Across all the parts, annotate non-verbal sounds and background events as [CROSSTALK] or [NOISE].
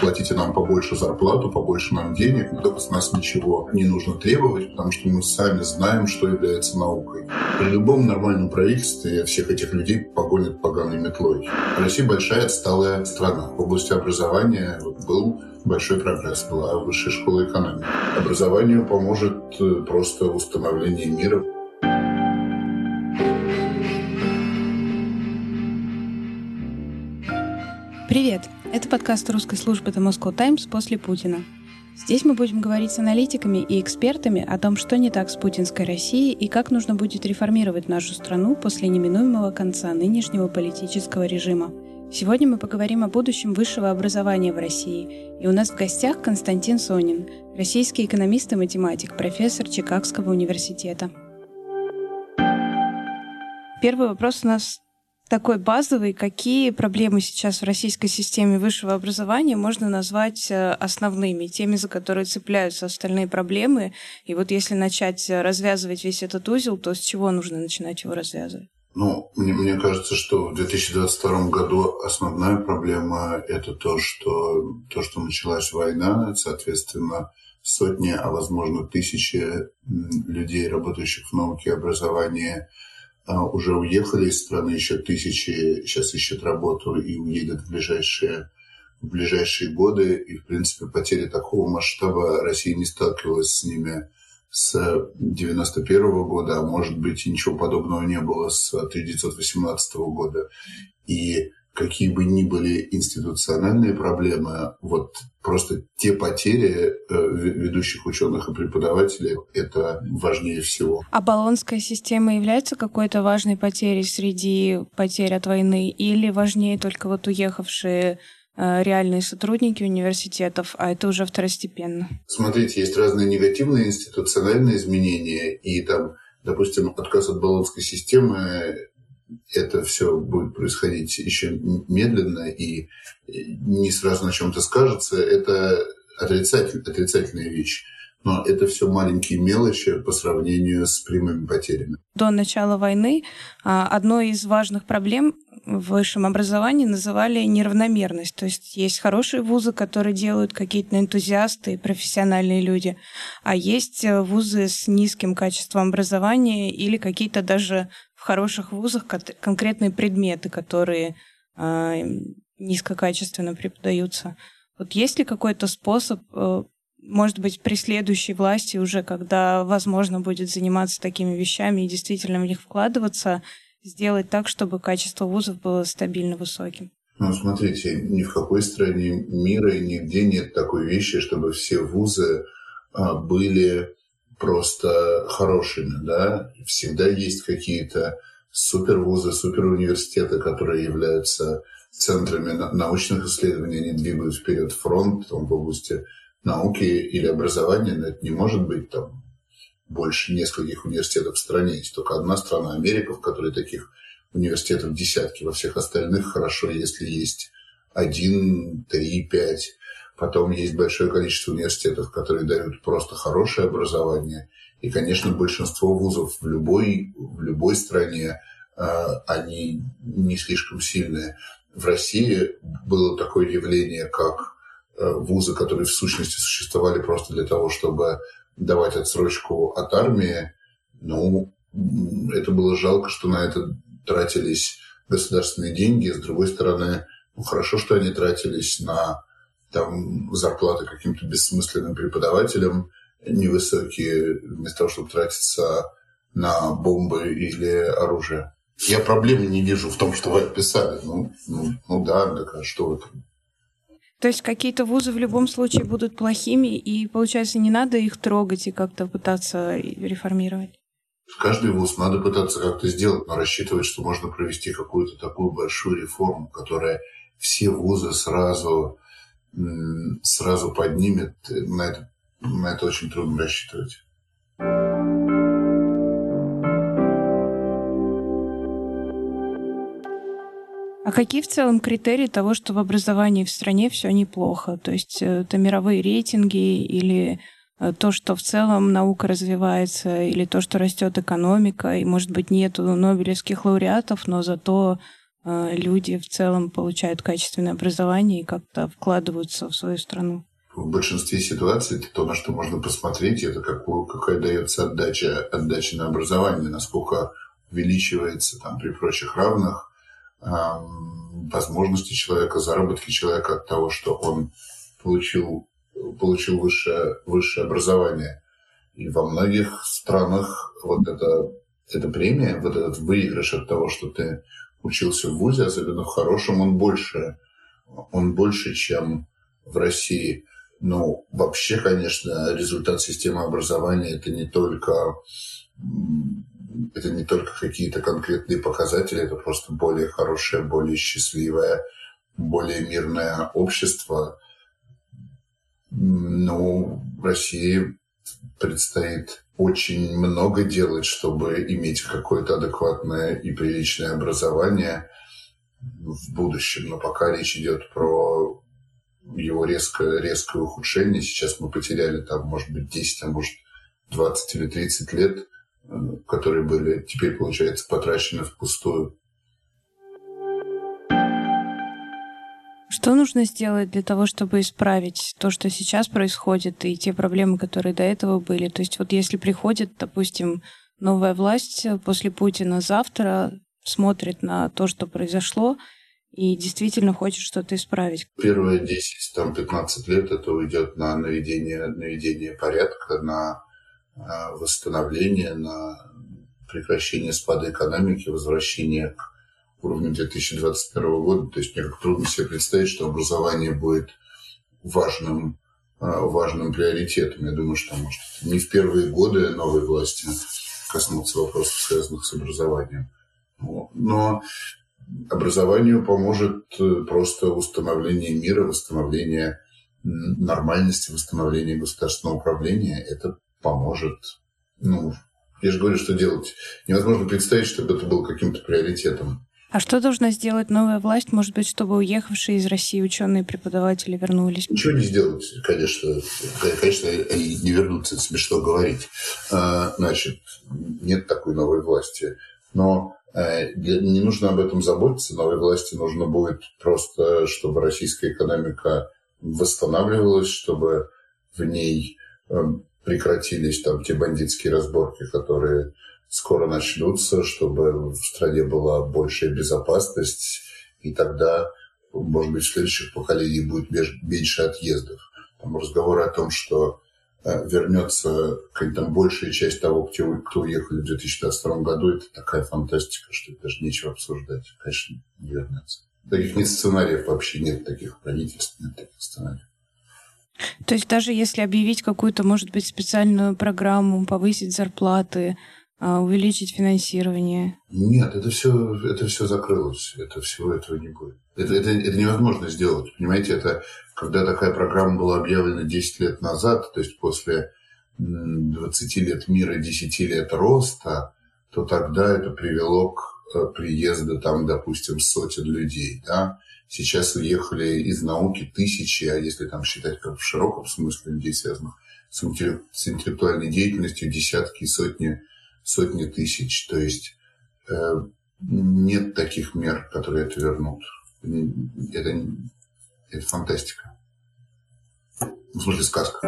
платите нам побольше зарплату, побольше нам денег, но только с нас ничего не нужно требовать, потому что мы сами знаем, что является наукой. При любом нормальном правительстве всех этих людей погонят поганой метлой. Россия большая отсталая страна. В области образования был большой прогресс, была высшая школа экономики. Образованию поможет э, просто установление мира. Привет! Это подкаст русской службы The Moscow Times после Путина. Здесь мы будем говорить с аналитиками и экспертами о том, что не так с путинской Россией и как нужно будет реформировать нашу страну после неминуемого конца нынешнего политического режима. Сегодня мы поговорим о будущем высшего образования в России. И у нас в гостях Константин Сонин, российский экономист и математик, профессор Чикагского университета. Первый вопрос у нас такой базовый. Какие проблемы сейчас в российской системе высшего образования можно назвать э, основными, теми, за которые цепляются остальные проблемы? И вот если начать развязывать весь этот узел, то с чего нужно начинать его развязывать? Ну, мне, мне кажется, что в 2022 году основная проблема – это то, что, то, что началась война, соответственно, сотни, а возможно тысячи людей, работающих в науке и образовании, уже уехали из страны, еще тысячи сейчас ищут работу и уедут в ближайшие, в ближайшие годы. И, в принципе, потери такого масштаба Россия не сталкивалась с ними с 91 года, а может быть, ничего подобного не было с 1918 года. И какие бы ни были институциональные проблемы, вот просто те потери э, ведущих ученых и преподавателей – это важнее всего. А баллонская система является какой-то важной потерей среди потерь от войны или важнее только вот уехавшие Э, реальные сотрудники университетов, а это уже второстепенно. Смотрите, есть разные негативные институциональные изменения, и там, допустим, отказ от баллонской системы это все будет происходить еще медленно и не сразу на чем-то скажется. Это отрицатель, отрицательная вещь но это все маленькие мелочи по сравнению с прямыми потерями. До начала войны а, одной из важных проблем в высшем образовании называли неравномерность. То есть есть хорошие вузы, которые делают какие-то энтузиасты и профессиональные люди, а есть э, вузы с низким качеством образования или какие-то даже хороших вузах конкретные предметы, которые э, низкокачественно преподаются. Вот есть ли какой-то способ э, может быть, при следующей власти уже, когда возможно будет заниматься такими вещами и действительно в них вкладываться, сделать так, чтобы качество вузов было стабильно высоким? Ну, смотрите, ни в какой стране мира и нигде нет такой вещи, чтобы все вузы а, были просто хорошими, да. Всегда есть какие-то супервузы, суперуниверситеты, которые являются центрами научных исследований, они двигают вперед фронт там, в области науки или образования, но это не может быть там больше нескольких университетов в стране. Есть только одна страна, Америка, в которой таких университетов десятки. Во всех остальных хорошо, если есть один, три, пять. Потом есть большое количество университетов, которые дают просто хорошее образование. И, конечно, большинство вузов в любой, в любой стране, э, они не слишком сильные. В России было такое явление, как Э, вузы, которые в сущности существовали просто для того, чтобы давать отсрочку от армии, ну, это было жалко, что на это тратились государственные деньги. С другой стороны, ну, хорошо, что они тратились на там, зарплаты каким-то бессмысленным преподавателям невысокие, вместо того, чтобы тратиться на бомбы или оружие. Я проблемы не вижу в том, что вы описали. Ну, ну, ну да, так а что в этом? То есть какие-то вузы в любом случае будут плохими, и, получается, не надо их трогать и как-то пытаться реформировать? Каждый вуз надо пытаться как-то сделать, но рассчитывать, что можно провести какую-то такую большую реформу, которая все вузы сразу, сразу поднимет, на это, на это очень трудно рассчитывать. А какие в целом критерии того, что в образовании в стране все неплохо? То есть э, это мировые рейтинги или э, то, что в целом наука развивается, или то, что растет экономика, и, может быть, нету нобелевских лауреатов, но зато люди в целом получают качественное образование и как-то вкладываются в свою страну? В большинстве ситуаций то, на что можно посмотреть, это какую, какая дается отдача, отдача на образование, насколько увеличивается там, при прочих равных эм, возможности человека, заработки человека от того, что он получил, получил высшее, высшее образование. И во многих странах вот эта, эта премия, вот этот выигрыш от того, что ты учился в ВУЗе, особенно в хорошем, он больше, он больше, чем в России. Ну, вообще, конечно, результат системы образования это не только это не только какие-то конкретные показатели, это просто более хорошее, более счастливое, более мирное общество. Ну, России предстоит очень много делать, чтобы иметь какое-то адекватное и приличное образование в будущем. Но пока речь идет про его резкое, резкое ухудшение. Сейчас мы потеряли там, может быть, 10, а может 20 или 30 лет, э, которые были теперь, получается, потрачены впустую. Что нужно сделать для того, чтобы исправить то, что сейчас происходит, и те проблемы, которые до этого были? То есть вот если приходит, допустим, новая власть после Путина завтра, смотрит на то, что произошло, и действительно хочет что-то исправить. Первые 10-15 лет это уйдет на наведение, наведение порядка, на а, восстановление, на прекращение спада экономики, возвращение к уровню 2021 года. То есть мне как трудно себе представить, что образование будет важным, а, важным приоритетом. Я думаю, что может не в первые годы новой власти коснуться вопросов, связанных с образованием. Но образованию поможет э, просто установление мира, восстановление нормальности, восстановление государственного управления. Это поможет. Ну, я же говорю, что делать. Невозможно представить, чтобы это было каким-то приоритетом. А что должна сделать новая власть, может быть, чтобы уехавшие из России ученые и преподаватели вернулись? Ничего не сделать, конечно. Конечно, они не вернутся, смешно говорить. А, значит, нет такой новой власти. Но э, не нужно об этом заботиться. Новой власти нужно будет просто, чтобы российская экономика восстанавливалась, чтобы в ней э, прекратились там те бандитские разборки, которые скоро начнутся, чтобы в стране была большая безопасность, и тогда, может быть, в следующих поколениях будет меньше отъездов. Там разговоры о том, что э, вернется там большая часть того, кто, кто уехали в 2022 году, это такая фантастика, что даже нечего обсуждать. Конечно, не вернется. Таких нет сценариев вообще, нет таких правительств, нет таких сценариев. То есть даже если объявить какую-то, может быть, специальную программу, повысить зарплаты, увеличить финансирование? Нет, это все, это все закрылось. Это всего этого не будет. Это, это, это невозможно сделать. Понимаете, это когда такая программа была объявлена 10 лет назад, то есть после 20 лет мира, 10 лет роста, то тогда это привело к э, приезду там, допустим, сотен людей. Да? Сейчас уехали из науки тысячи, а если там считать как в широком смысле людей, связанных с интеллектуальной деятельностью, десятки и сотни сотни тысяч. То есть э, нет таких мер, которые это вернут. Это, это фантастика. В смысле сказка.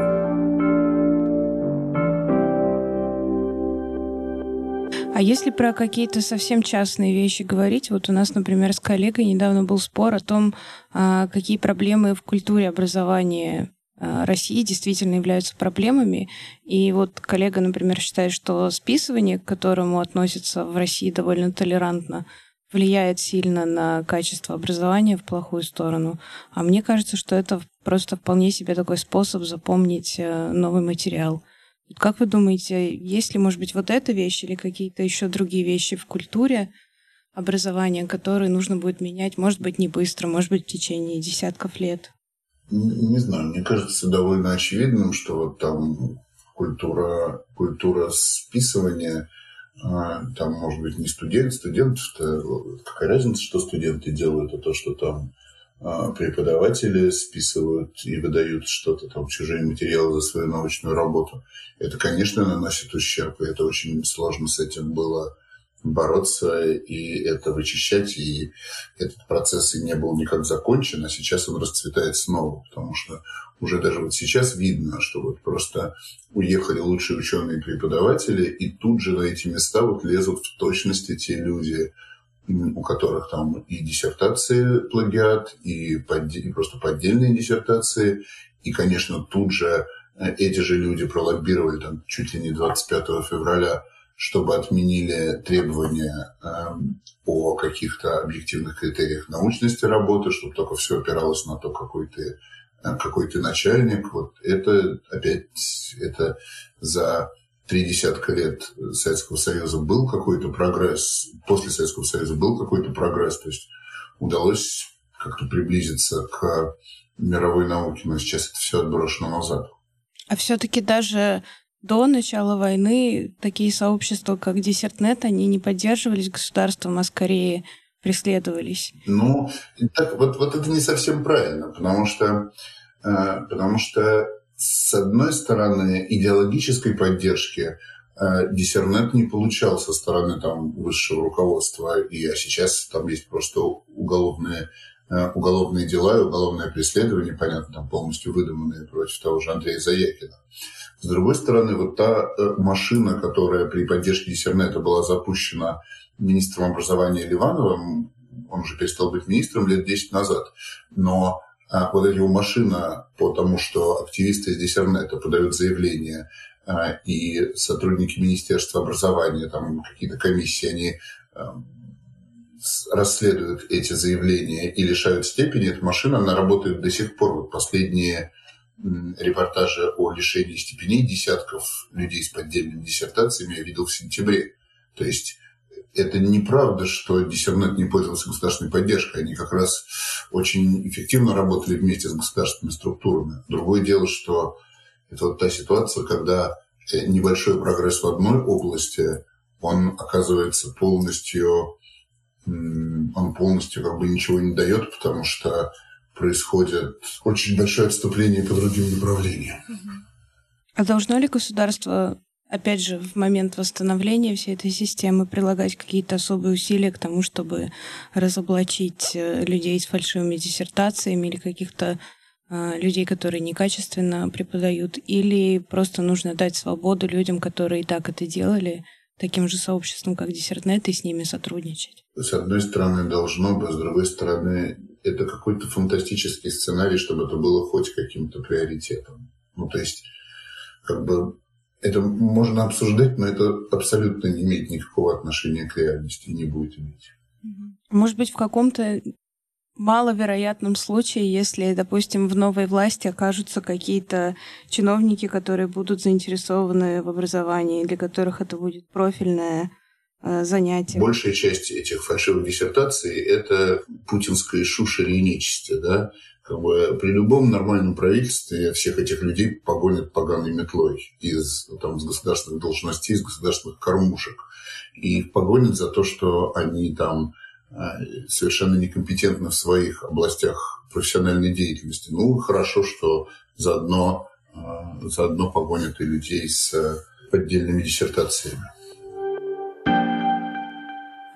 А если про какие-то совсем частные вещи говорить, вот у нас, например, с коллегой недавно был спор о том, а, какие проблемы в культуре образования России действительно являются проблемами. И вот коллега, например, считает, что списывание, к которому относятся в России довольно толерантно, влияет сильно на качество образования в плохую сторону. А мне кажется, что это просто вполне себе такой способ запомнить э, новый материал. Как вы думаете, есть ли, может быть, вот эта вещь или какие-то еще другие вещи в культуре образования, которые нужно будет менять, может быть, не быстро, может быть, в течение десятков лет? Не знаю, мне кажется довольно очевидным, что вот там культура, культура списывания, а, там, может быть, не студент, студент, какая разница, что студенты делают, а то, что там а, преподаватели списывают и выдают что-то там, чужие материалы за свою научную работу. Это, конечно, наносит ущерб, и это очень сложно с этим было бороться и это вычищать. И этот процесс и не был никак закончен, а сейчас он расцветает снова, потому что уже даже вот сейчас видно, что вот просто уехали лучшие ученые и преподаватели, и тут же на эти места вот лезут в точности те люди, у которых там и диссертации плагиат, и, под, и просто поддельные диссертации. И, конечно, тут же э, эти же люди пролоббировали там чуть ли не 25 февраля, чтобы отменили требования э, о каких-то объективных критериях научности работы, чтобы только все опиралось на то, какой ты, э, какой ты начальник. Вот это опять это за три десятка лет Советского Союза был какой-то прогресс, после Советского Союза был какой-то прогресс, то есть удалось как-то приблизиться к мировой науке, но сейчас это все отброшено назад. А все-таки даже до начала войны такие сообщества, как Десертнет, они не поддерживались государством, а скорее преследовались. Ну, так, вот, вот это не совсем правильно, потому что, э, потому что с одной стороны, идеологической поддержки э, Диссернет не получал со стороны там, высшего руководства, и, а сейчас там есть просто уголовные, э, уголовные дела и уголовное преследование, понятно, там полностью выдуманные против того же Андрея Заякина. С другой стороны, вот та э, машина, которая при поддержке Диссернета была запущена министром образования Ливановым, он уже перестал быть министром лет 10 назад, но а, вот эта его машина по тому, что активисты из Диссернета подают заявление, а, и сотрудники Министерства образования, там какие-то комиссии, они расследуют эти заявления и лишают степени, эта машина, она работает до сих пор. Вот последние репортажи о лишении степеней десятков людей с поддельными диссертациями я видел в сентябре. То есть это неправда, что Диссернет не пользовался государственной поддержкой. Они как раз очень эффективно работали вместе с государственными структурами. Другое дело, что это вот та ситуация, когда э, небольшой прогресс в одной области, он оказывается полностью, он полностью как бы ничего не дает, потому что происходит очень большое отступление по другим направлениям. А должно ли государство опять же, в момент восстановления всей этой системы прилагать какие-то особые усилия к тому, чтобы разоблачить э, людей с фальшивыми диссертациями или каких-то э, людей, которые некачественно преподают, или просто нужно дать свободу людям, которые и так это делали, таким же сообществом, как Диссертнет, и с ними сотрудничать? С одной стороны, должно быть, с другой стороны, это какой-то фантастический сценарий, чтобы это было хоть каким-то приоритетом. Ну, то есть, как бы это можно обсуждать, но это абсолютно не имеет никакого отношения к реальности и не будет иметь. Может быть, в каком-то маловероятном случае, если, допустим, в новой власти окажутся какие-то чиновники, которые будут заинтересованы в образовании, для которых это будет профильное э, занятие. Большая часть этих фальшивых диссертаций – это путинское шушере и нечисти, да, как бы при любом нормальном правительстве всех этих людей погонят поганой метлой из, там, из государственных должностей, из государственных кормушек. И погонят за то, что они там а, совершенно некомпетентны в своих областях профессиональной деятельности. Ну, хорошо, что заодно, а, заодно погонят и людей с поддельными диссертациями.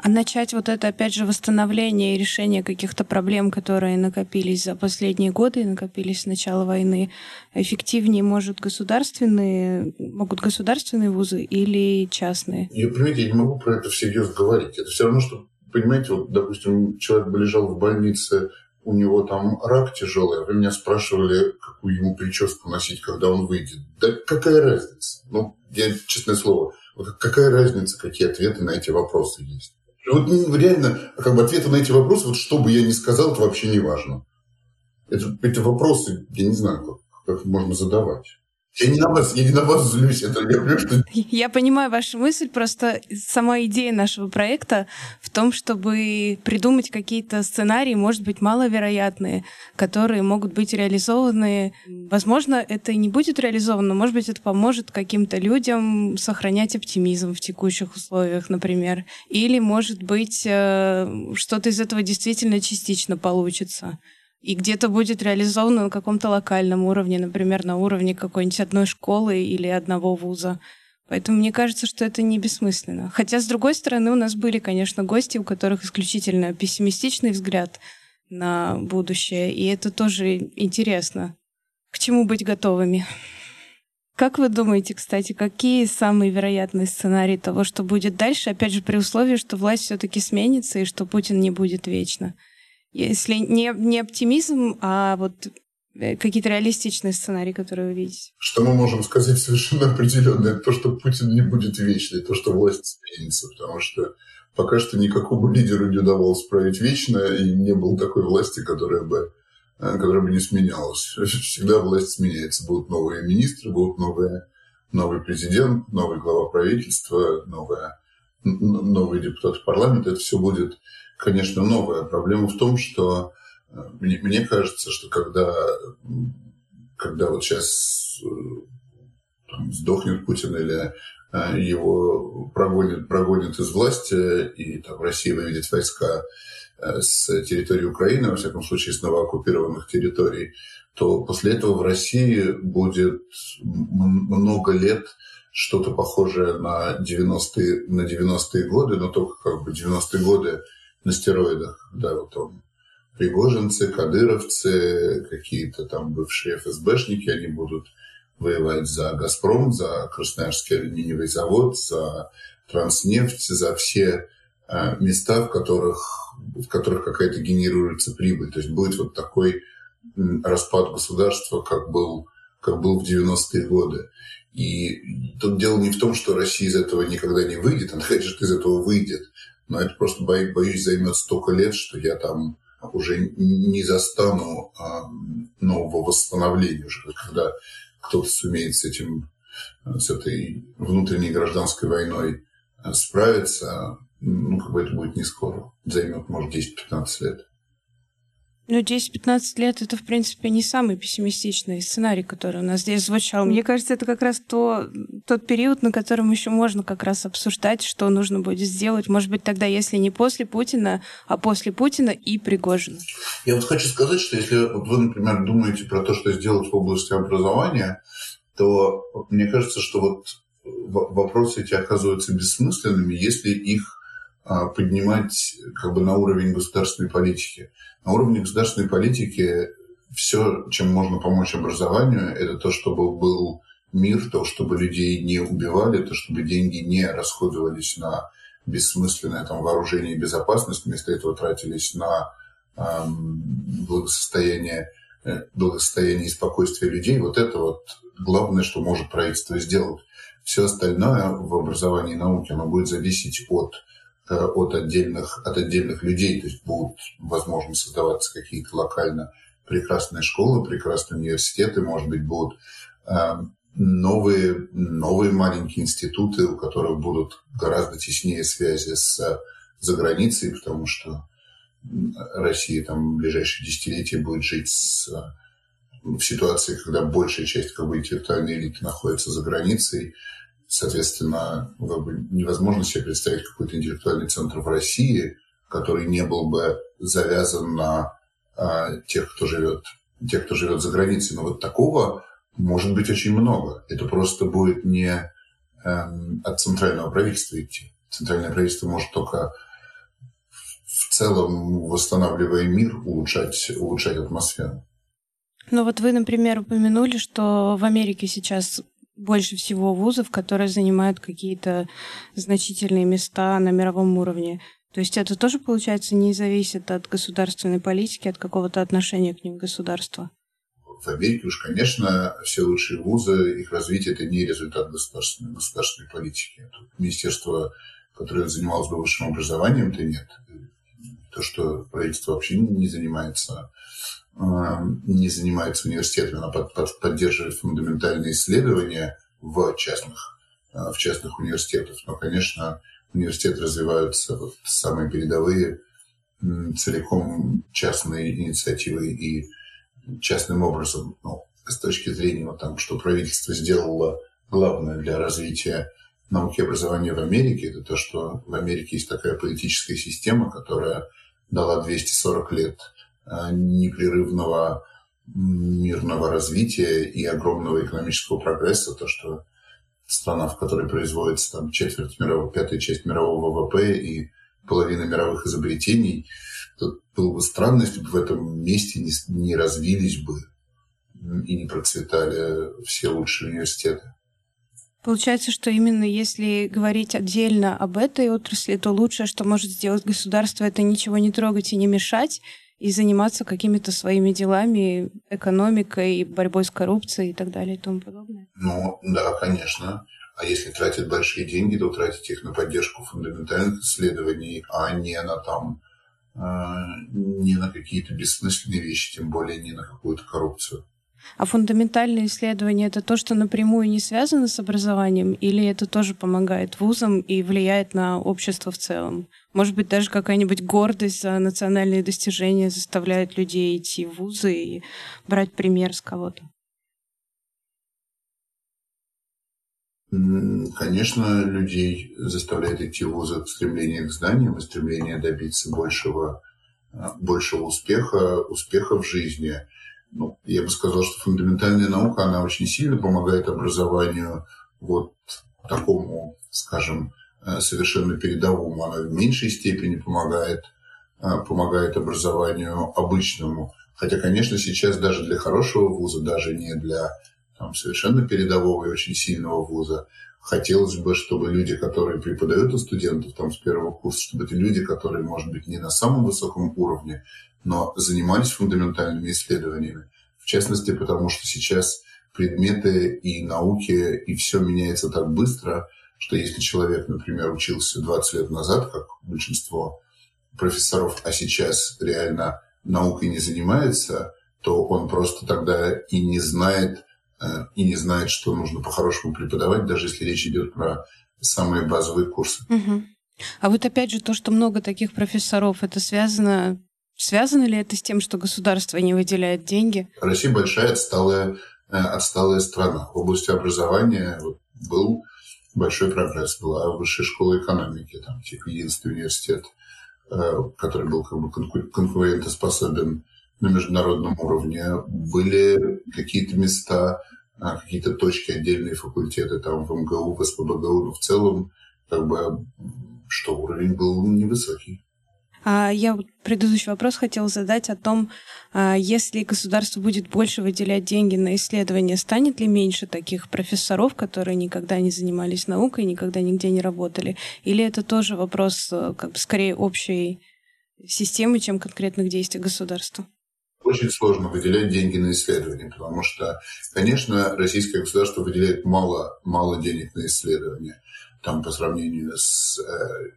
А начать вот это, опять же, восстановление и решение каких-то проблем, которые накопились за последние годы и накопились с начала войны, эффективнее может государственные, могут государственные вузы или частные? Я, понимаете, я не могу про это всерьез говорить. Это все равно, что, понимаете, вот, допустим, человек бы лежал в больнице, у него там рак тяжелый, а вы меня спрашивали, какую ему прическу носить, когда он выйдет. Да какая разница? Ну, я, честное слово, какая разница, какие ответы на эти вопросы есть? Вот ну, реально, как бы ответы на эти вопросы, вот что бы я ни сказал, это вообще не важно. Это, эти вопросы, я не знаю, как, как можно задавать. Я не на вас, я не на вас злюсь. Это, я, понимаю, что... я понимаю вашу мысль, просто сама идея нашего проекта в том, чтобы придумать какие-то сценарии, может быть, маловероятные, которые могут быть реализованы. Возможно, это не будет реализовано, но, может быть, это поможет каким-то людям сохранять оптимизм в текущих условиях, например. Или, может быть, э, что-то из этого действительно частично получится и где-то будет реализовано на каком-то локальном уровне, например, на уровне какой-нибудь одной школы или одного вуза. Поэтому мне кажется, что это не бессмысленно. Хотя, с другой стороны, у нас были, конечно, гости, у которых исключительно пессимистичный взгляд на будущее, и это тоже интересно. К чему быть готовыми? Как вы думаете, кстати, какие самые вероятные сценарии того, что будет дальше, опять же, при условии, что власть все-таки сменится и что Путин не будет вечно? Если не, не оптимизм, а вот э, какие-то реалистичные сценарии, которые вы видите? Что мы можем сказать совершенно определенно, это то, что Путин не будет вечный, то, что власть сменится, потому что пока что никакому лидеру не удавалось править вечно, и не было такой власти, которая бы Э, которая бы не сменялась. [LAUGHS] Всегда власть сменяется. Будут новые министры, будут новые, новый президент, новый глава правительства, новая, новый депутат парламента. Это все будет, конечно, новое. Проблема в том, что э, мне, мне кажется, что когда, когда вот сейчас э, там, сдохнет Путин или его прогонят, прогонят из власти, и там Россия выведет войска Э, с территории Украины, во всяком случае, с новооккупированных территорий, то после этого в России будет много лет что-то похожее на 90-е, на 90 годы, но только как бы 90-е годы на стероидах. Да, вот он пригожинцы, кадыровцы, какие-то там бывшие ФСБшники, они будут воевать за «Газпром», за Красноярский алюминиевый завод, за Транснефть, за все э, места, в которых в которых какая-то генерируется прибыль. То есть будет вот такой распад государства, как был, как был в 90-е годы. И тут дело не в том, что Россия из этого никогда не выйдет, она, конечно, из этого выйдет, но это просто, боюсь, займет столько лет, что я там уже не застану а, нового восстановления уже, когда кто-то сумеет с этим, с этой внутренней гражданской войной справиться, ну, как бы это будет не скоро. Займет, может, 10-15 лет. Ну, 10-15 лет — это, в принципе, не самый пессимистичный сценарий, который у нас здесь звучал. Мне кажется, это как раз то, тот период, на котором еще можно как раз обсуждать, что нужно будет сделать. Может быть, тогда, если не после Путина, а после Путина и Пригожина. Я вот хочу сказать, что если вот вы, например, думаете про то, что сделать в области образования, то мне кажется, что вот вопросы эти оказываются бессмысленными, если их поднимать как бы на уровень государственной политики. На уровне государственной политики все, чем можно помочь образованию, это то, чтобы был мир, то, чтобы людей не убивали, то, чтобы деньги не расходовались на бессмысленное там, вооружение и безопасность, вместо этого тратились на эм, благосостояние, э, благосостояние и спокойствие людей. Вот это вот главное, что может правительство сделать. Все остальное в образовании и науке, оно будет зависеть от от отдельных, от отдельных людей. То есть будут, возможно, создаваться какие-то локально прекрасные школы, прекрасные университеты, может быть, будут э, новые, новые маленькие институты, у которых будут гораздо теснее связи с заграницей, потому что Россия там в ближайшие десятилетия будет жить с, в ситуации, когда большая часть как бы, интеллектуальной элиты находится за границей, Соответственно, невозможно себе представить какой-то интеллектуальный центр в России, который не был бы завязан на а, тех, кто живет, тех, кто живет за границей. Но вот такого может быть очень много. Это просто будет не эм, от центрального правительства идти. Центральное правительство может только в целом, восстанавливая мир, улучшать, улучшать атмосферу. Ну вот вы, например, упомянули, что в Америке сейчас больше всего вузов, которые занимают какие-то значительные места на мировом уровне. То есть это тоже, получается, не зависит от государственной политики, от какого-то отношения к ним государства? В Америке уж, конечно, все лучшие вузы, их развитие – это не результат государственной, государственной политики. Тут министерство, которое занималось бы высшим образованием, то нет. То, что правительство вообще не занимается не занимается университетами, она под, под, поддерживает фундаментальные исследования в частных, а, в частных университетах. Но, конечно, университеты развиваются вот самые передовые целиком частной инициативой и частным образом. Ну, с точки зрения вот, там, что правительство сделало главное для развития науки и образования в Америке, это то, что в Америке есть такая политическая система, которая дала 240 лет непрерывного мирного развития и огромного экономического прогресса, то, что страна, в которой производится там четверть мирового, пятая часть мирового ВВП и половина мировых изобретений, то было бы странно, если бы в этом месте не, не развились бы и не процветали все лучшие университеты. Получается, что именно если говорить отдельно об этой отрасли, то лучшее, что может сделать государство, это ничего не трогать и не мешать, и заниматься какими-то своими делами, экономикой, борьбой с коррупцией и так далее и тому подобное. Ну, да, конечно. А если тратят большие деньги, то тратить их на поддержку фундаментальных исследований, а не на там э, не на какие-то бессмысленные вещи, тем более не на какую-то коррупцию. А фундаментальные исследования — это то, что напрямую не связано с образованием, или это тоже помогает вузам и влияет на общество в целом? Может быть, даже какая-нибудь гордость за национальные достижения заставляет людей идти в вузы и брать пример с кого-то? Конечно, людей заставляет идти в вузы стремление к знаниям и стремление добиться большего, а, большего успеха, успеха в жизни – ну, я бы сказал, что фундаментальная наука, она очень сильно помогает образованию вот такому, скажем, э, совершенно передовому. Она в меньшей степени помогает, э, помогает образованию обычному. Хотя, конечно, сейчас даже для хорошего вуза, даже не для там, совершенно передового и очень сильного вуза, хотелось бы, чтобы люди, которые преподают у студентов там с первого курса, чтобы это люди, которые, может быть, не на самом высоком уровне, но занимались фундаментальными исследованиями. В частности, потому что сейчас предметы и науки, и все меняется так быстро, что если человек, например, учился 20 лет назад, как большинство профессоров, а сейчас реально наукой не занимается, то он просто тогда и не знает, и не знает, что нужно по-хорошему преподавать, даже если речь идет про самые базовые курсы. Угу. А вот опять же то, что много таких профессоров, это связано Связано ли это с тем, что государство не выделяет деньги? Россия большая отсталая, э, отсталая страна. В области образования был большой прогресс. Была высшая школа экономики, там, типа единственный университет, э, который был как бы конкурентоспособен на международном уровне. Были какие-то места, а, какие-то точки, отдельные факультеты там в МГУ, в СПБГУ, но в целом как бы что уровень был невысокий. А я предыдущий вопрос хотела задать о том, а, если государство будет больше выделять деньги на исследования, станет ли меньше таких профессоров, которые никогда не занимались наукой, никогда нигде не работали? Или это тоже вопрос э, как бы скорее общей системы, чем конкретных действий государства? Очень сложно выделять деньги на исследования, потому что, конечно, российское государство выделяет мало, мало денег на исследования. Там по сравнению с э,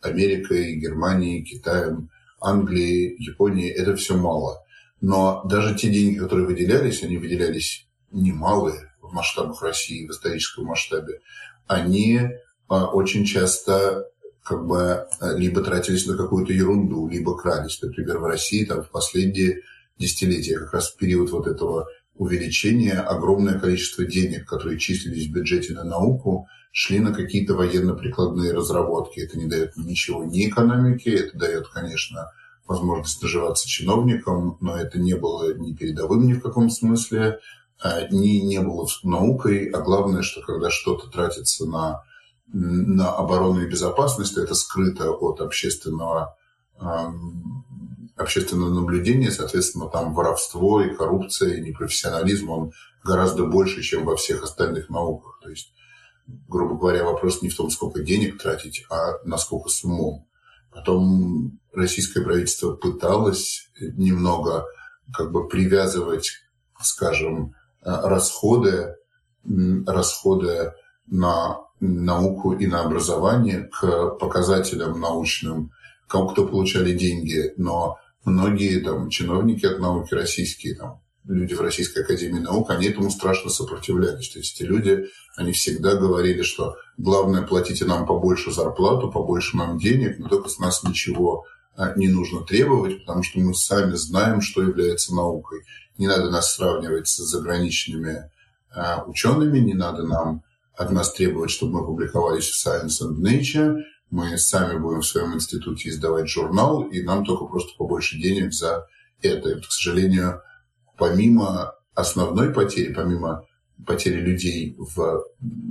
Америкой, Германией, Китаем, Англией, Японией, это все мало. Но даже те деньги, которые выделялись, они выделялись немалые в масштабах России, в историческом масштабе. Они а, очень часто как бы либо тратились на какую-то ерунду, либо крались. Например, в России там, в последние десятилетия, как раз в период вот этого увеличения, огромное количество денег, которые числились в бюджете на науку, шли на какие-то военно-прикладные разработки. Это не дает ничего ни экономике, это дает, конечно, возможность наживаться чиновникам, но это не было ни передовым ни в каком смысле, а, ни не было наукой, а главное, что когда что-то тратится на, на оборону и безопасность, это скрыто от общественного, общественного наблюдения, соответственно, там воровство и коррупция, и непрофессионализм, он гораздо больше, чем во всех остальных науках. То есть грубо говоря, вопрос не в том, сколько денег тратить, а насколько с умом. Потом российское правительство пыталось немного как бы привязывать, скажем, расходы, расходы на науку и на образование к показателям научным, кому кто получали деньги, но многие там чиновники от науки российские там люди в Российской Академии Наук, они этому страшно сопротивлялись. То есть эти люди, они всегда говорили, что главное, платите нам побольше зарплату, побольше нам денег, но только с нас ничего а, не нужно требовать, потому что мы сами знаем, что является наукой. Не надо нас сравнивать с заграничными а, учеными, не надо нам от нас требовать, чтобы мы публиковались в Science and Nature, мы сами будем в своем институте издавать журнал, и нам только просто побольше денег за это. И, к сожалению, помимо основной потери, помимо потери людей в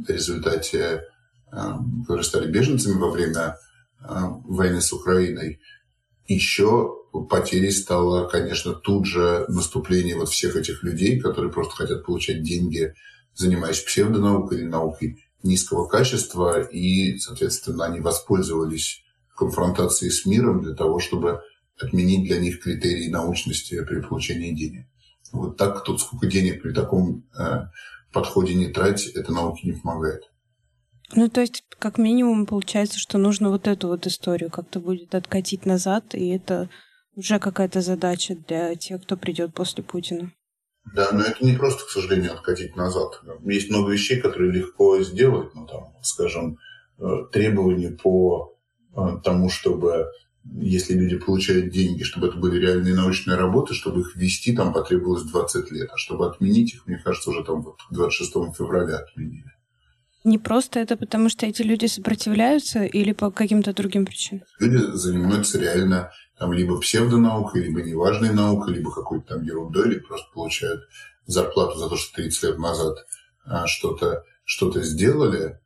результате, которые стали беженцами во время войны с Украиной, еще потерей стало, конечно, тут же наступление вот всех этих людей, которые просто хотят получать деньги, занимаясь псевдонаукой или наукой низкого качества, и, соответственно, они воспользовались конфронтацией с миром для того, чтобы отменить для них критерии научности при получении денег. Вот так тут сколько денег при таком э, подходе не тратить, это науке не помогает. Ну, то есть, как минимум, получается, что нужно вот эту вот историю как-то будет откатить назад, и это уже какая-то задача для тех, кто придет после Путина. Да, но это не просто, к сожалению, откатить назад. Есть много вещей, которые легко сделать, ну, там, скажем, э, требования по э, тому, чтобы если люди получают деньги, чтобы это были реальные научные работы, чтобы их вести, там потребовалось 20 лет. А чтобы отменить их, мне кажется, уже там вот 26 февраля отменили. Не просто это потому, что эти люди сопротивляются или по каким-то другим причинам? Люди занимаются реально там либо псевдонаукой, либо неважной наукой, либо какой-то там ерундой, или просто получают зарплату за то, что 30 лет назад а, что-то что сделали,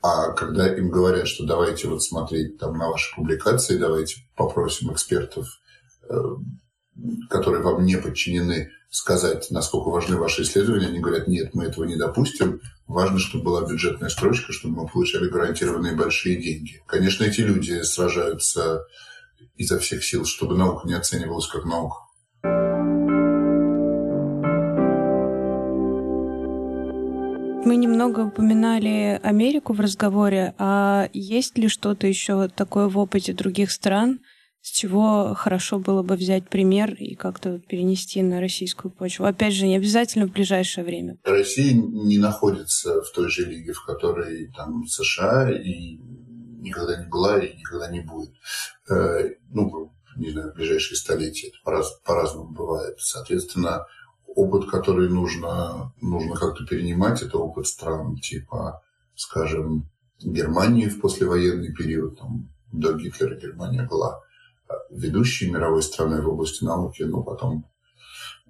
а когда им говорят, что давайте вот смотреть там на ваши публикации, давайте попросим экспертов, э, которые вам не подчинены, сказать, насколько важны ваши исследования, они говорят, нет, мы этого не допустим, важно, чтобы была бюджетная строчка, чтобы мы получали гарантированные большие деньги. Конечно, эти люди сражаются изо всех сил, чтобы наука не оценивалась как наука. Мы немного упоминали Америку в разговоре, а есть ли что-то еще такое в опыте других стран, с чего хорошо было бы взять пример и как-то перенести на российскую почву. Опять же, не обязательно в ближайшее время. Россия не находится в той же лиге, в которой там США и никогда не была и никогда не будет. Э, ну, не знаю, в ближайшие столетия. Это по-раз, по-разному бывает. Соответственно, опыт, который нужно, нужно как-то перенимать, это опыт стран типа, скажем, Германии в послевоенный период. Там, до Гитлера Германия была ведущей мировой страной в области науки, но потом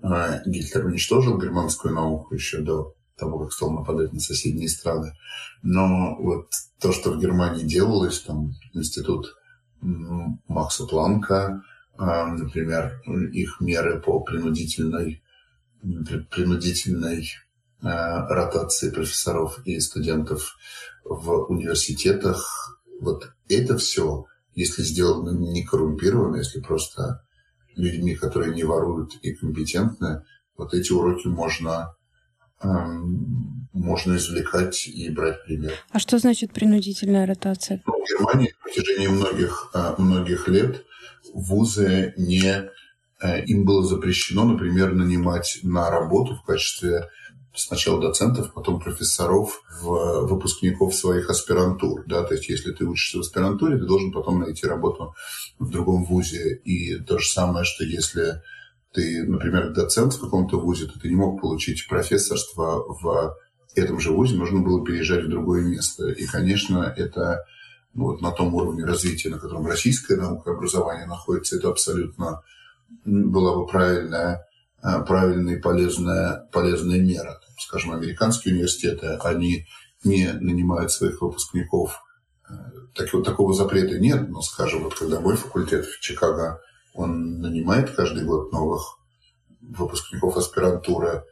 э, Гитлер уничтожил германскую науку еще до того, как стал нападать на соседние страны. Но вот то, что в Германии делалось, там институт Макса Планка, э, например, их меры по принудительной, принудительной э, ротации профессоров и студентов в университетах, вот это все если сделано не коррумпированно, если просто людьми, которые не воруют и компетентны, вот эти уроки можно, можно извлекать и брать пример. А что значит принудительная ротация? Ну, в Германии в протяжении многих, э, многих лет вузы не э, им было запрещено, например, нанимать на работу в качестве сначала доцентов, потом профессоров, в выпускников своих аспирантур. Да? То есть если ты учишься в аспирантуре, ты должен потом найти работу в другом вузе. И то же самое, что если ты, например, доцент в каком-то вузе, то ты не мог получить профессорство в этом же вузе, нужно было переезжать в другое место. И, конечно, это ну, вот на том уровне развития, на котором российская наука и образование находится, это абсолютно была бы правильная, правильная и полезная, полезная мера скажем, американские университеты, они не нанимают своих выпускников. Э, так, вот, такого запрета нет, но, скажем, вот когда мой факультет в Чикаго, он нанимает каждый год новых выпускников аспирантуры,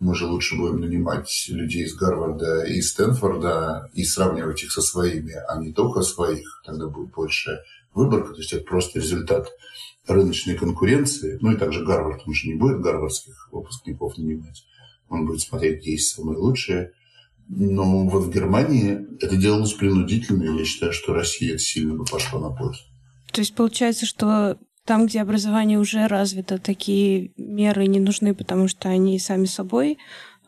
мы же лучше будем нанимать людей из Гарварда и Стэнфорда и сравнивать их со своими, а не только своих. Тогда будет больше выборка. То есть это просто результат рыночной конкуренции. Ну и также Гарвард, он же не будет гарвардских выпускников нанимать он будет смотреть, где есть самые лучшие. Но вот в Германии это делалось принудительно, я считаю, что Россия сильно бы пошла на пользу. То есть получается, что там, где образование уже развито, такие меры не нужны, потому что они сами собой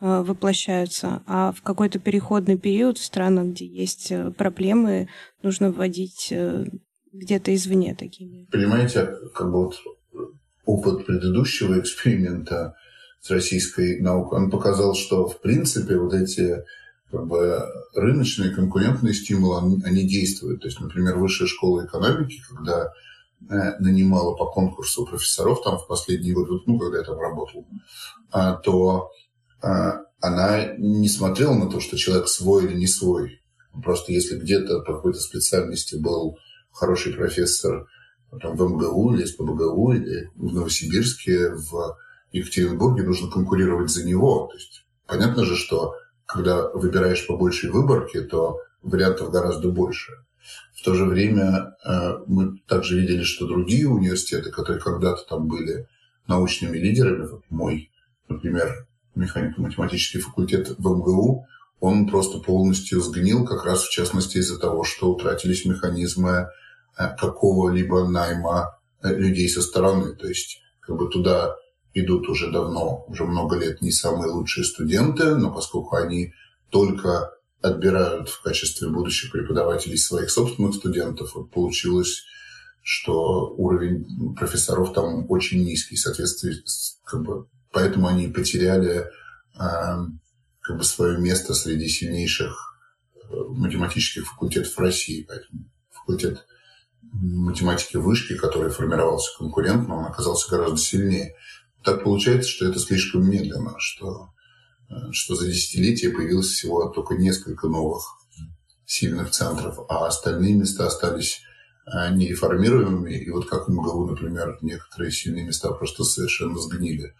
э, воплощаются, а в какой-то переходный период в странах, где есть э, проблемы, нужно вводить э, где-то извне такие меры. Понимаете, как бы вот опыт предыдущего эксперимента с российской наукой, он показал, что в принципе вот эти как бы, рыночные конкурентные стимулы, они, они действуют. То есть, например, высшая школа экономики, когда нанимала по конкурсу профессоров там в последние годы, ну, когда я там работал, а, то а, она не смотрела на то, что человек свой или не свой. Просто если где-то по какой-то специальности был хороший профессор там, в МГУ или СПБГУ, или в Новосибирске, в Екатеринбурге, нужно конкурировать за него. То есть понятно же, что когда выбираешь по большей выборке, то вариантов гораздо больше. В то же время э, мы также видели, что другие университеты, которые когда-то там были научными лидерами, вот мой, например, механико-математический факультет в МГУ, он просто полностью сгнил, как раз в частности из-за того, что утратились механизмы э, какого-либо найма э, людей со стороны. То есть как бы туда идут уже давно, уже много лет не самые лучшие студенты, но поскольку они только отбирают в качестве будущих преподавателей своих собственных студентов, получилось, что уровень профессоров там очень низкий, соответственно, как бы, поэтому они потеряли э, как бы свое место среди сильнейших э, математических факультетов России. Поэтому факультет математики вышки, который формировался конкурентно, он оказался гораздо сильнее. Так получается, что это слишком медленно, что, что за десятилетие появилось всего только несколько новых сильных центров, а остальные места остались э, нереформируемыми. И вот как в МГУ, например, некоторые сильные места просто совершенно сгнили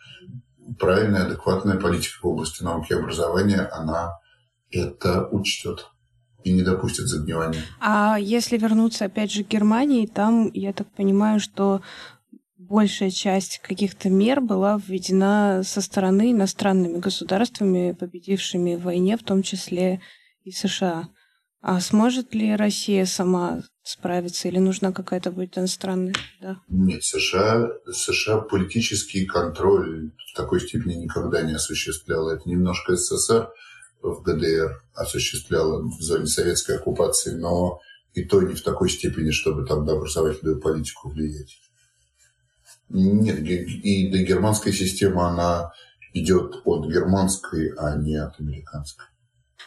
правильная, адекватная политика в области науки и образования, она это учтет и не допустит загнивания. А если вернуться опять же к Германии, там, я так понимаю, что большая часть каких-то мер была введена со стороны иностранными государствами, победившими в войне, в том числе и США. А сможет ли Россия сама справиться или нужна какая-то будет иностранная? Да? Нет, США, США политический контроль в такой степени никогда не осуществляла. Это немножко СССР в ГДР осуществляла в зоне советской оккупации, но и то не в такой степени, чтобы там на образовательную политику влиять. Нет, и да, германская система, она идет от германской, а не от американской.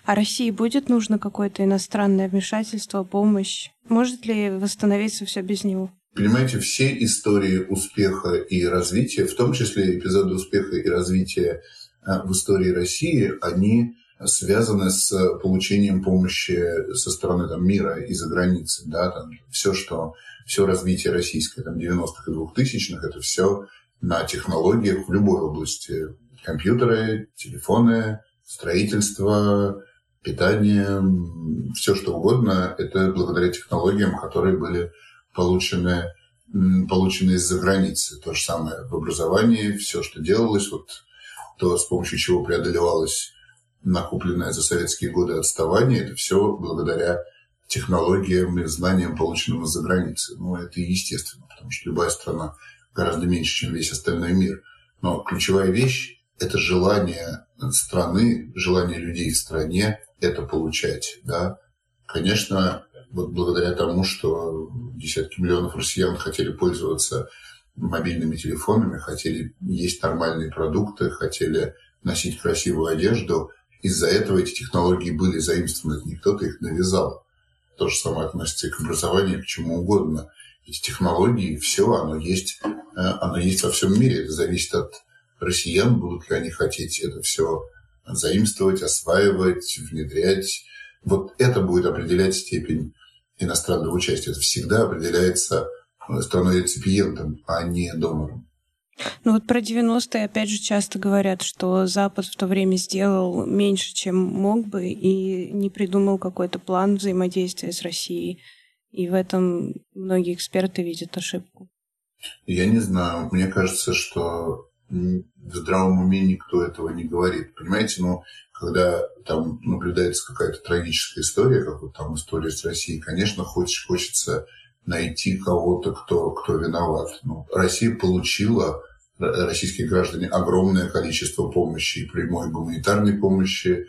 А России будет нужно какое-то иностранное вмешательство, помощь? Может ли восстановиться все без него? Понимаете, все истории успеха и развития, в том числе эпизоды успеха и развития э, в истории России, они связаны с получением помощи со стороны там, мира и за границы. Да? Там, все, что, все развитие российское там, 90-х и 2000-х, это все на технологиях в любой области. Компьютеры, телефоны, строительство, питание, все что угодно, это благодаря технологиям, которые были получены, получены из-за границы. То же самое в образовании, все, что делалось, вот то, с помощью чего преодолевалось накопленное за советские годы отставание, это все благодаря технологиям и знаниям, полученным из-за границы. Ну, это естественно, потому что любая страна гораздо меньше, чем весь остальной мир. Но ключевая вещь – это желание страны, желание людей в стране это получать, да. Конечно, вот благодаря тому, что десятки миллионов россиян хотели пользоваться мобильными телефонами, хотели есть нормальные продукты, хотели носить красивую одежду, из-за этого эти технологии были заимствованы, не кто-то их навязал. То же самое относится и к образованию, к чему угодно. Эти технологии, все, оно есть, э, оно есть во всем мире. Это зависит от россиян, будут ли они хотеть это все заимствовать, осваивать, внедрять. Вот это будет определять степень иностранного участия. Это всегда определяется э, страной реципиентом, а не донором. Ну вот про 90-е опять же часто говорят, что Запад в то время сделал меньше, чем мог бы, и не придумал какой-то план взаимодействия с Россией. И в этом многие эксперты видят ошибку. Я не знаю. Мне кажется, что в здравом уме никто этого не говорит. Понимаете, но когда там наблюдается какая-то трагическая история, как вот там история с Россией, конечно, хочешь, хочется найти кого-то, кто, кто виноват. Ну, Россия получила, российские граждане, огромное количество помощи, прямой гуманитарной помощи,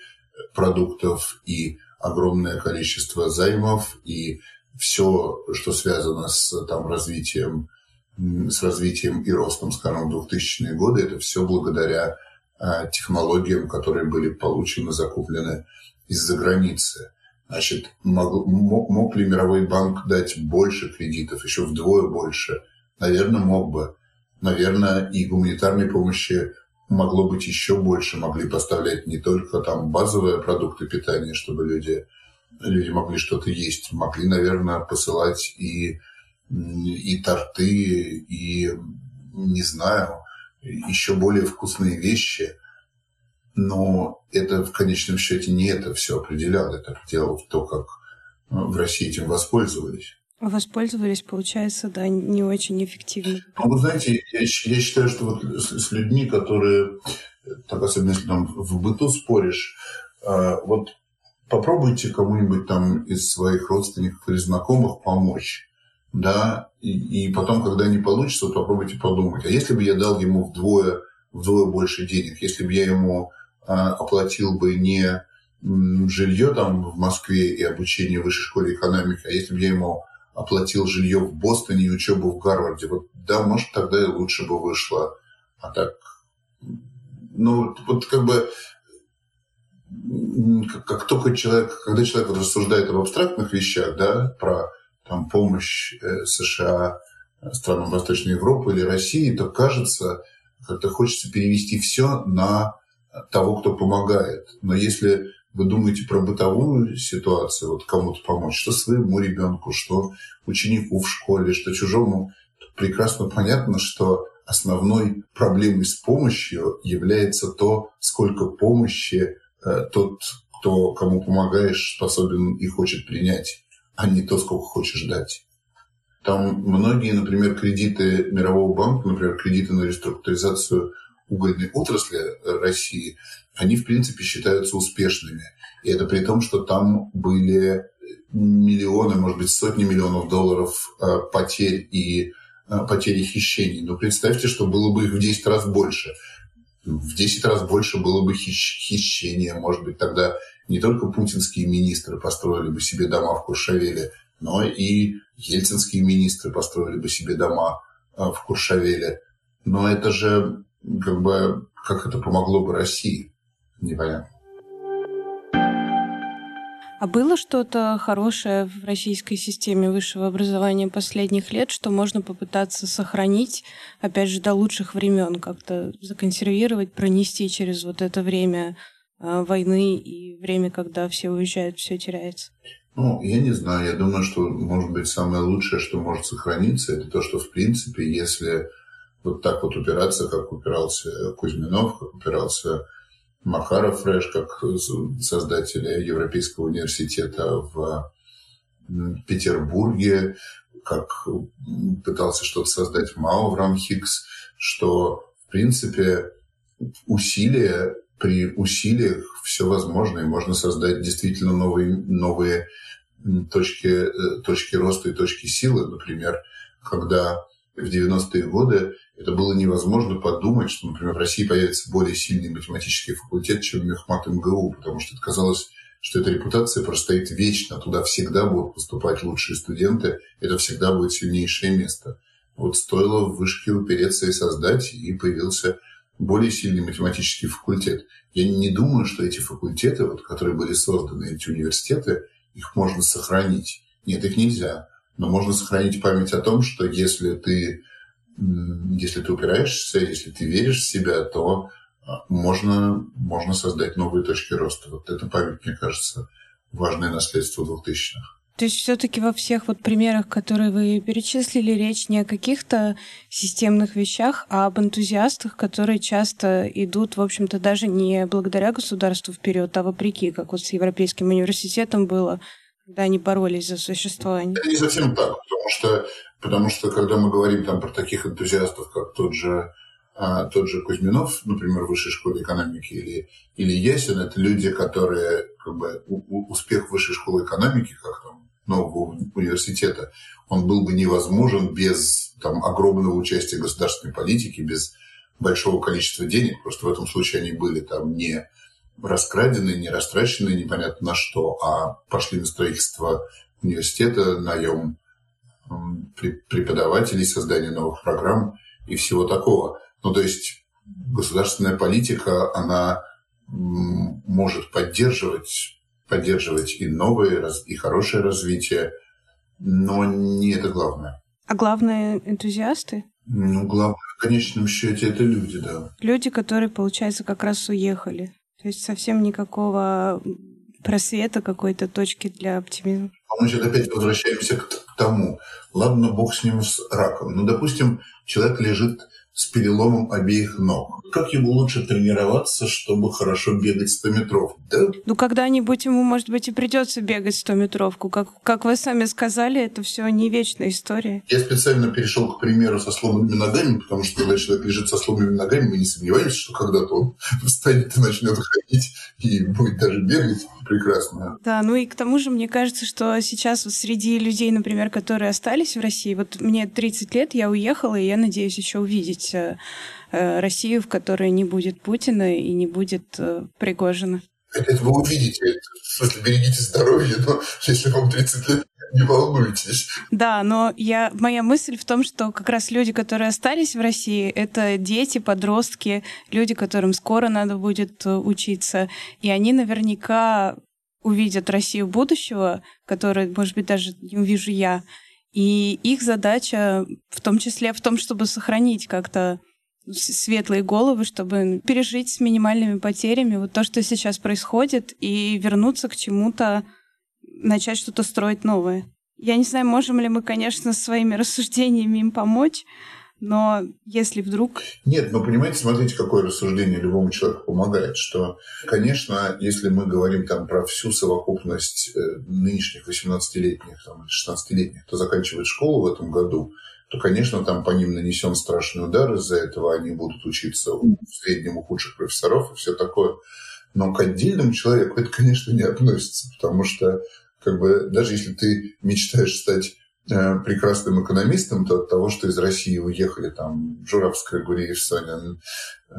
продуктов, и огромное количество займов, и все, что связано с там, развитием с развитием и ростом, скажем, 2000-е годы, это все благодаря а, технологиям, которые были получены, закуплены из-за границы. Значит, мог, мог ли мировой банк дать больше кредитов, еще вдвое больше? Наверное, мог бы. Наверное, и гуманитарной помощи могло быть еще больше, могли поставлять не только там базовые продукты питания, чтобы люди, люди могли что-то есть, могли, наверное, посылать и, и торты, и, не знаю, еще более вкусные вещи. Но это в конечном счете не это все определяло, это определяло то, как в России этим воспользовались. Воспользовались, получается, да, не очень эффективно. Ну, вы знаете, я, я считаю, что вот с, с людьми, которые, так особенно если там в быту споришь, э, вот попробуйте кому-нибудь там из своих родственников или знакомых помочь, да, и, и потом, когда не получится, вот попробуйте подумать, а если бы я дал ему вдвое, вдвое больше денег, если бы я ему э, оплатил бы не жилье там в Москве и обучение в высшей школе экономики, а если бы я ему оплатил жилье в Бостоне и учебу в Гарварде. Вот да, может, тогда и лучше бы вышло. А так, ну, вот как бы как, как только человек, когда человек рассуждает об абстрактных вещах, да, про там, помощь э, США странам Восточной Европы или России, то кажется, как-то хочется перевести все на того, кто помогает. Но если вы думаете про бытовую ситуацию, вот кому-то помочь, что своему ребенку, что ученику в школе, что чужому, прекрасно понятно, что основной проблемой с помощью является то, сколько помощи э, тот, кто кому помогаешь, способен и хочет принять, а не то, сколько хочешь дать. Там многие, например, кредиты Мирового банка, например, кредиты на реструктуризацию угольной отрасли России, они, в принципе, считаются успешными. И это при том, что там были миллионы, может быть, сотни миллионов долларов э, потерь и э, потери хищений. Но представьте, что было бы их в 10 раз больше. В 10 раз больше было бы хищения. Может быть, тогда не только путинские министры построили бы себе дома в Куршавеле, но и ельцинские министры построили бы себе дома э, в Куршавеле. Но это же как бы как это помогло бы России? Непонятно. А было что-то хорошее в российской системе высшего образования последних лет, что можно попытаться сохранить, опять же, до лучших времен, как-то законсервировать, пронести через вот это время э, войны и время, когда все уезжают, все теряется? Ну, я не знаю. Я думаю, что, может быть, самое лучшее, что может сохраниться, это то, что, в принципе, если вот так вот упираться, как упирался Кузьминов, как упирался Махаров Фреш, как создателя Европейского университета в Петербурге, как пытался что-то создать Мао в Хиггс, что, в принципе, усилия, при усилиях все возможно, и можно создать действительно новые, новые точки, э, точки роста и точки силы. Например, когда в 90-е годы это было невозможно подумать, что, например, в России появится более сильный математический факультет, чем Мехмат МГУ, потому что это казалось, что эта репутация простоит вечно, туда всегда будут поступать лучшие студенты, это всегда будет сильнейшее место. Вот стоило в вышке упереться и создать, и появился более сильный математический факультет. Я не думаю, что эти факультеты, вот, которые были созданы, эти университеты, их можно сохранить. Нет, их нельзя. Но можно сохранить память о том, что если ты если ты упираешься, если ты веришь в себя, то а, можно, можно создать новые точки роста. Вот это память, мне кажется, важное наследство двухтысячных. То есть все-таки во всех вот примерах, которые вы перечислили, речь не о каких-то системных вещах, а об энтузиастах, которые часто идут, в общем-то, даже не благодаря государству вперед, а вопреки, как вот с Европейским университетом было, когда они боролись за существование. Это не совсем так, потому что Потому что когда мы говорим там про таких энтузиастов, как тот же, а, тот же Кузьминов, например, в высшей школе экономики, или, или Ясин, это люди, которые как бы, успех высшей школы экономики, как там, нового университета, он был бы невозможен без там, огромного участия государственной политики, без большого количества денег. Просто в этом случае они были там не раскрадены, не растрачены непонятно на что, а пошли на строительство университета, наем преподавателей, создание новых программ и всего такого. Ну, то есть государственная политика, она может поддерживать, поддерживать и новые, и хорошее развитие, но не это главное. А главное — энтузиасты? Ну, главное, в конечном счете, это люди, да. Люди, которые, получается, как раз уехали. То есть совсем никакого просвета, какой-то точки для оптимизма. А мы сейчас опять возвращаемся к тому. Ладно, бог с ним, с раком. Ну, допустим, человек лежит с переломом обеих ног. Как ему лучше тренироваться, чтобы хорошо бегать 100 метров? Да? Ну, когда-нибудь ему, может быть, и придется бегать 100 метровку. Как, как вы сами сказали, это все не вечная история. Я специально перешел к примеру со сломанными ногами, потому что когда человек лежит со сломанными ногами, мы не сомневаемся, что когда-то он [LAUGHS] встанет и начнет ходить и будет даже бегать прекрасно. Да, ну и к тому же мне кажется, что сейчас вот среди людей, например, которые остались в России, вот мне 30 лет, я уехала, и я надеюсь еще увидеть э, э, Россию, в которой не будет Путина и не будет э, Пригожина. Это вы увидите. В смысле, берегите здоровье, но если вам 30 лет, не волнуйтесь. Да, но я, моя мысль в том, что как раз люди, которые остались в России, это дети, подростки, люди, которым скоро надо будет учиться. И они наверняка увидят Россию будущего, которую, может быть, даже не увижу я. И их задача в том числе в том, чтобы сохранить как-то светлые головы, чтобы пережить с минимальными потерями вот то, что сейчас происходит, и вернуться к чему-то начать что-то строить новое. Я не знаю, можем ли мы, конечно, своими [LAUGHS] рассуждениями им помочь, но если вдруг... Нет, но понимаете, смотрите, какое рассуждение любому человеку помогает, что, конечно, если мы говорим там про всю совокупность э, нынешних 18-летних там, или 16-летних, кто заканчивает школу в этом году, то, конечно, там по ним нанесен страшный удар, из-за этого они будут учиться в среднем у худших профессоров и все такое. Но к отдельному человеку это, конечно, не относится, потому что как бы даже если ты мечтаешь стать прекрасным экономистом, то от того, что из России уехали там Журавская, Гуреев, Сонин, э,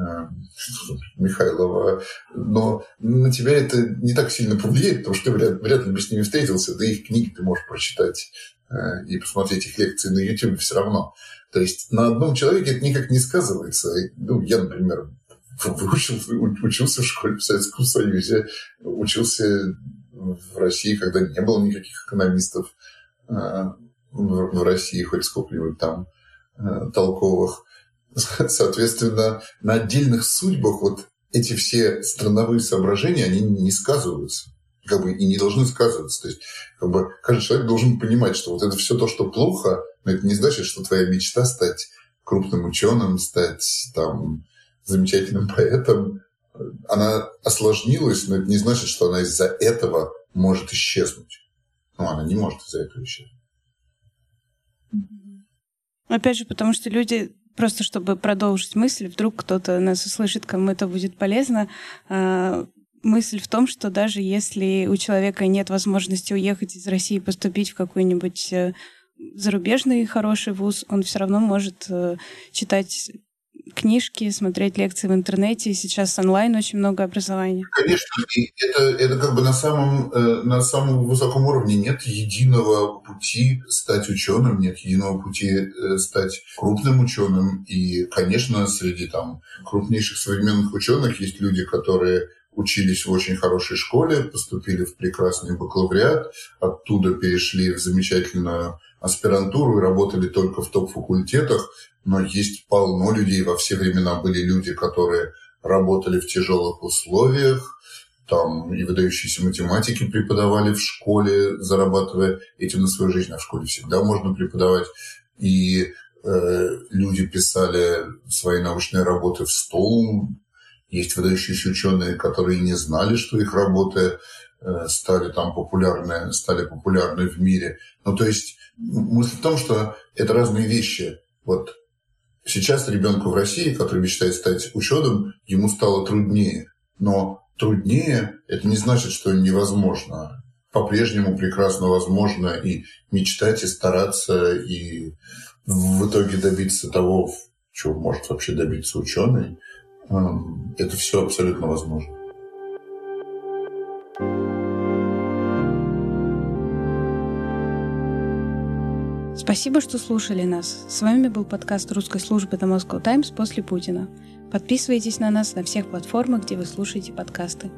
Михайлова, но на тебя это не так сильно повлияет, потому что ты вряд, вряд ли бы с ними встретился, да их книги ты можешь прочитать э, и посмотреть их лекции на YouTube все равно. То есть на одном человеке это никак не сказывается. Ну, я, например, выучился, учился в школе в Советском Союзе, учился в России, когда не было никаких экономистов э, в России, хоть сколько-нибудь там э, толковых. [LAUGHS] Соответственно, на отдельных судьбах вот эти все страновые соображения, они не сказываются как бы и не должны сказываться. То есть как бы каждый человек должен понимать, что вот это все то, что плохо, но это не значит, что твоя мечта стать крупным ученым, стать там замечательным поэтом, она осложнилась, но это не значит, что она из-за этого может исчезнуть. Ну, она не может из-за этого исчезнуть. Опять же, потому что люди просто чтобы продолжить мысль, вдруг кто-то нас услышит, кому это будет полезно. А, мысль в том, что даже если у человека нет возможности уехать из России поступить в какой-нибудь э, зарубежный хороший вуз, он все равно может э, читать книжки, смотреть лекции в интернете. Сейчас онлайн очень много образования. Конечно, это, это как бы на самом, э, на самом высоком уровне нет единого пути стать ученым, нет единого пути э, стать крупным ученым. И, конечно, среди там крупнейших современных ученых есть люди, которые учились в очень хорошей школе, поступили в прекрасный бакалавриат, оттуда перешли в замечательную аспирантуру и работали только в топ-факультетах, но есть полно людей, во все времена были люди, которые работали в тяжелых условиях, там и выдающиеся математики преподавали в школе, зарабатывая этим на свою жизнь, а в школе всегда можно преподавать. И э, люди писали свои научные работы в стол. Есть выдающиеся ученые, которые не знали, что их работы э, стали там популярны, стали популярны в мире. Ну, то есть мысль в том, что это разные вещи. Вот Сейчас ребенку в России, который мечтает стать ученым, ему стало труднее. Но труднее – это не значит, что невозможно. По-прежнему прекрасно возможно и мечтать, и стараться, и в итоге добиться того, чего может вообще добиться ученый. Эм, это все абсолютно возможно. Спасибо, что слушали нас. С вами был подкаст русской службы The Moscow Times после Путина. Подписывайтесь на нас на всех платформах, где вы слушаете подкасты.